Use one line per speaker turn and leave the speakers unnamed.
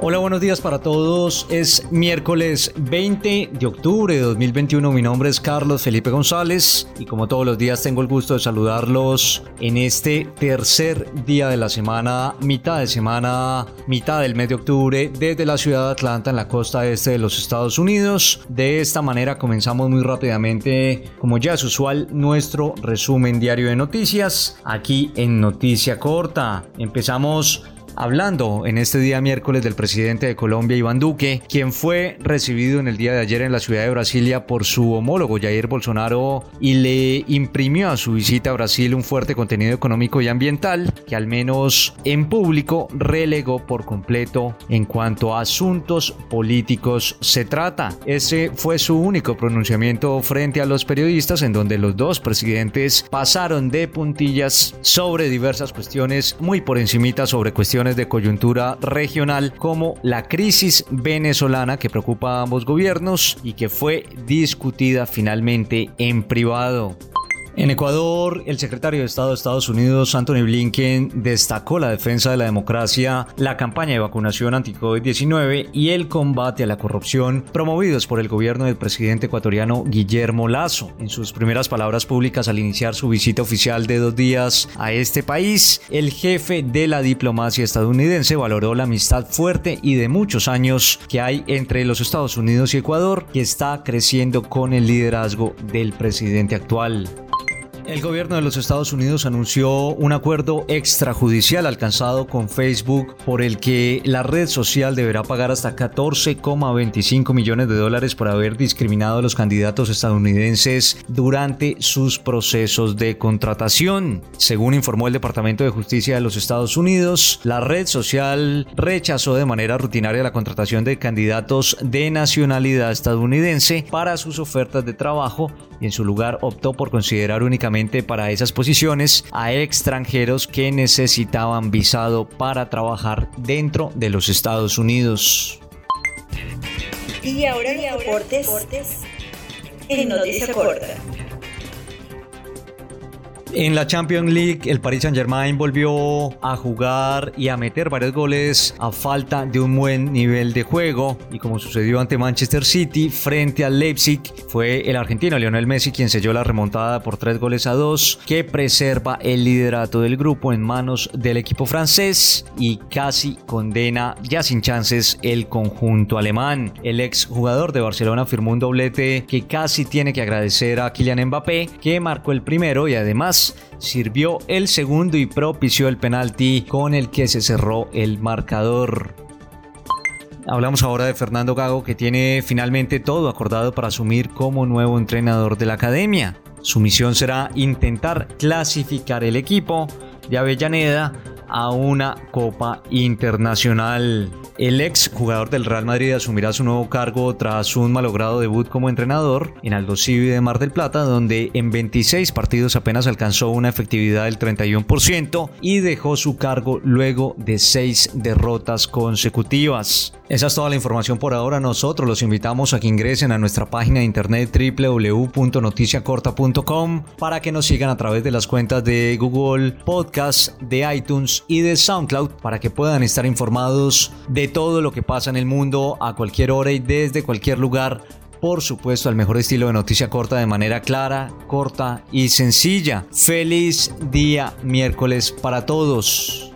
Hola, buenos días para todos. Es miércoles 20 de octubre de 2021. Mi nombre es Carlos Felipe González y como todos los días tengo el gusto de saludarlos en este tercer día de la semana, mitad de semana, mitad del mes de octubre desde la ciudad de Atlanta en la costa este de los Estados Unidos. De esta manera comenzamos muy rápidamente, como ya es usual, nuestro resumen diario de noticias aquí en Noticia Corta. Empezamos hablando en este día miércoles del presidente de Colombia, Iván Duque, quien fue recibido en el día de ayer en la ciudad de Brasilia por su homólogo Jair Bolsonaro y le imprimió a su visita a Brasil un fuerte contenido económico y ambiental que al menos en público relegó por completo en cuanto a asuntos políticos se trata. Ese fue su único pronunciamiento frente a los periodistas en donde los dos presidentes pasaron de puntillas sobre diversas cuestiones muy por encimita sobre cuestiones de coyuntura regional como la crisis venezolana que preocupa a ambos gobiernos y que fue discutida finalmente en privado. En Ecuador, el secretario de Estado de Estados Unidos, Anthony Blinken, destacó la defensa de la democracia, la campaña de vacunación anti-COVID-19 y el combate a la corrupción promovidos por el gobierno del presidente ecuatoriano Guillermo Lazo. En sus primeras palabras públicas al iniciar su visita oficial de dos días a este país, el jefe de la diplomacia estadounidense valoró la amistad fuerte y de muchos años que hay entre los Estados Unidos y Ecuador, que está creciendo con el liderazgo del presidente actual. El gobierno de los Estados Unidos anunció un acuerdo extrajudicial alcanzado con Facebook por el que la red social deberá pagar hasta 14,25 millones de dólares por haber discriminado a los candidatos estadounidenses durante sus procesos de contratación. Según informó el Departamento de Justicia de los Estados Unidos, la red social rechazó de manera rutinaria la contratación de candidatos de nacionalidad estadounidense para sus ofertas de trabajo y en su lugar optó por considerar únicamente para esas posiciones a extranjeros que necesitaban visado para trabajar dentro de los Estados Unidos.
Y ahora, deportes en noticia corta.
En la Champions League, el Paris Saint-Germain volvió a jugar y a meter varios goles a falta de un buen nivel de juego. Y como sucedió ante Manchester City frente al Leipzig, fue el argentino Lionel Messi quien selló la remontada por tres goles a dos, que preserva el liderato del grupo en manos del equipo francés y casi condena ya sin chances el conjunto alemán. El ex jugador de Barcelona firmó un doblete que casi tiene que agradecer a Kylian Mbappé, que marcó el primero y además sirvió el segundo y propició el penalti con el que se cerró el marcador. Hablamos ahora de Fernando Gago que tiene finalmente todo acordado para asumir como nuevo entrenador de la academia. Su misión será intentar clasificar el equipo de Avellaneda a una Copa Internacional. El ex jugador del Real Madrid asumirá su nuevo cargo tras un malogrado debut como entrenador en Aldo Civi de Mar del Plata, donde en 26 partidos apenas alcanzó una efectividad del 31% y dejó su cargo luego de seis derrotas consecutivas. Esa es toda la información por ahora. Nosotros los invitamos a que ingresen a nuestra página de internet www.noticiacorta.com para que nos sigan a través de las cuentas de Google Podcast, de y de SoundCloud para que puedan estar informados de todo lo que pasa en el mundo a cualquier hora y desde cualquier lugar. Por supuesto, al mejor estilo de noticia corta de manera clara, corta y sencilla. Feliz día miércoles para todos.